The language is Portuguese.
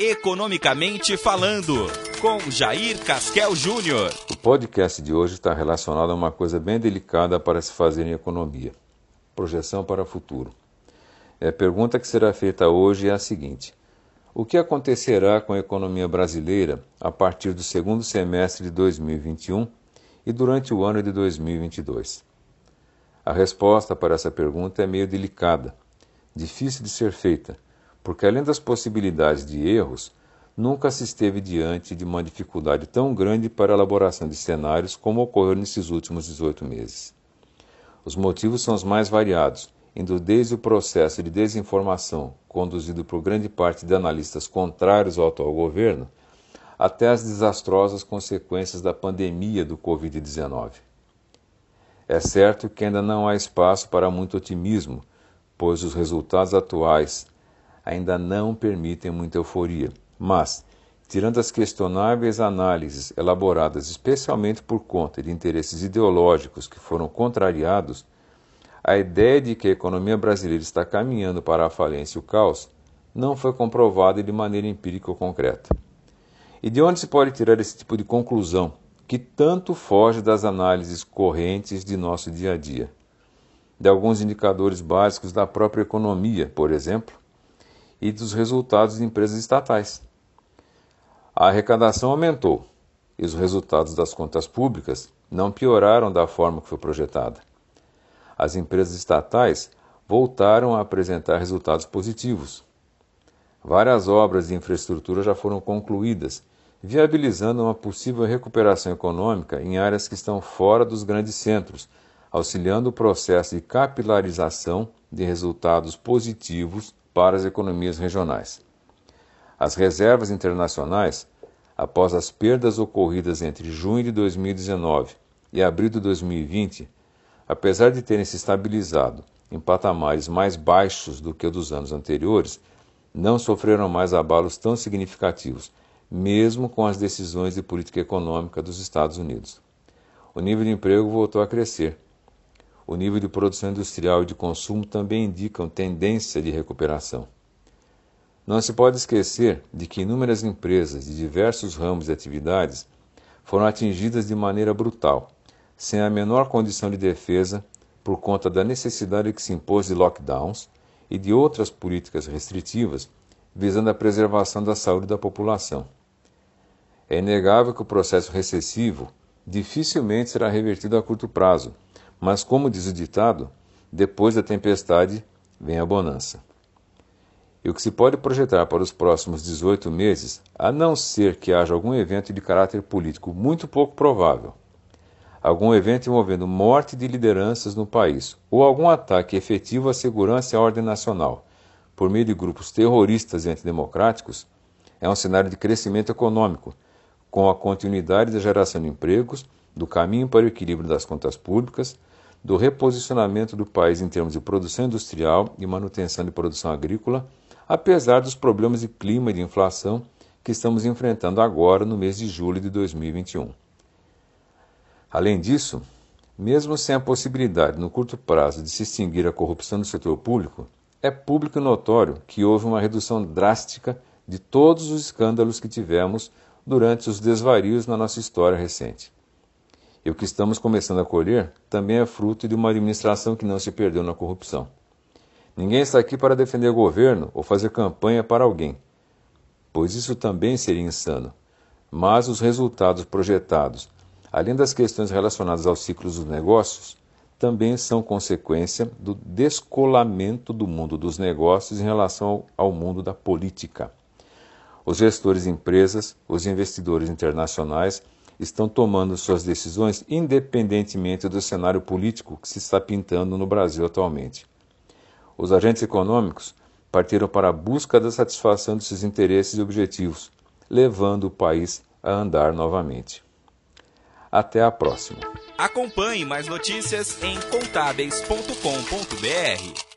Economicamente Falando, com Jair Casquel Júnior. O podcast de hoje está relacionado a uma coisa bem delicada para se fazer em economia: projeção para o futuro. A pergunta que será feita hoje é a seguinte: O que acontecerá com a economia brasileira a partir do segundo semestre de 2021 e durante o ano de 2022? A resposta para essa pergunta é meio delicada, difícil de ser feita porque além das possibilidades de erros, nunca se esteve diante de uma dificuldade tão grande para a elaboração de cenários como ocorreu nesses últimos 18 meses. Os motivos são os mais variados, indo desde o processo de desinformação conduzido por grande parte de analistas contrários ao atual governo, até as desastrosas consequências da pandemia do Covid-19. É certo que ainda não há espaço para muito otimismo, pois os resultados atuais ainda não permitem muita euforia. Mas, tirando as questionáveis análises elaboradas especialmente por conta de interesses ideológicos que foram contrariados, a ideia de que a economia brasileira está caminhando para a falência e o caos não foi comprovada de maneira empírica ou concreta. E de onde se pode tirar esse tipo de conclusão, que tanto foge das análises correntes de nosso dia a dia? De alguns indicadores básicos da própria economia, por exemplo, e dos resultados de empresas estatais. A arrecadação aumentou e os resultados das contas públicas não pioraram da forma que foi projetada. As empresas estatais voltaram a apresentar resultados positivos. Várias obras de infraestrutura já foram concluídas, viabilizando uma possível recuperação econômica em áreas que estão fora dos grandes centros, auxiliando o processo de capilarização de resultados positivos para as economias regionais. As reservas internacionais, após as perdas ocorridas entre junho de 2019 e abril de 2020, apesar de terem se estabilizado em patamares mais baixos do que o dos anos anteriores, não sofreram mais abalos tão significativos, mesmo com as decisões de política econômica dos Estados Unidos. O nível de emprego voltou a crescer o nível de produção industrial e de consumo também indicam tendência de recuperação. Não se pode esquecer de que inúmeras empresas de diversos ramos de atividades foram atingidas de maneira brutal, sem a menor condição de defesa por conta da necessidade que se impôs de lockdowns e de outras políticas restritivas visando a preservação da saúde da população. É inegável que o processo recessivo dificilmente será revertido a curto prazo mas, como diz o ditado, depois da tempestade vem a bonança. E o que se pode projetar para os próximos 18 meses, a não ser que haja algum evento de caráter político muito pouco provável, algum evento envolvendo morte de lideranças no país ou algum ataque efetivo à segurança e à ordem nacional por meio de grupos terroristas e antidemocráticos, é um cenário de crescimento econômico, com a continuidade da geração de empregos, do caminho para o equilíbrio das contas públicas, do reposicionamento do país em termos de produção industrial e manutenção de produção agrícola, apesar dos problemas de clima e de inflação que estamos enfrentando agora no mês de julho de 2021. Além disso, mesmo sem a possibilidade no curto prazo de se extinguir a corrupção no setor público, é público e notório que houve uma redução drástica de todos os escândalos que tivemos durante os desvarios na nossa história recente. E o que estamos começando a colher também é fruto de uma administração que não se perdeu na corrupção. Ninguém está aqui para defender o governo ou fazer campanha para alguém, pois isso também seria insano. Mas os resultados projetados, além das questões relacionadas aos ciclos dos negócios, também são consequência do descolamento do mundo dos negócios em relação ao mundo da política. Os gestores de empresas, os investidores internacionais estão tomando suas decisões independentemente do cenário político que se está pintando no Brasil atualmente. Os agentes econômicos partiram para a busca da satisfação de seus interesses e objetivos, levando o país a andar novamente. Até a próxima. Acompanhe mais notícias em contábeis.com.br.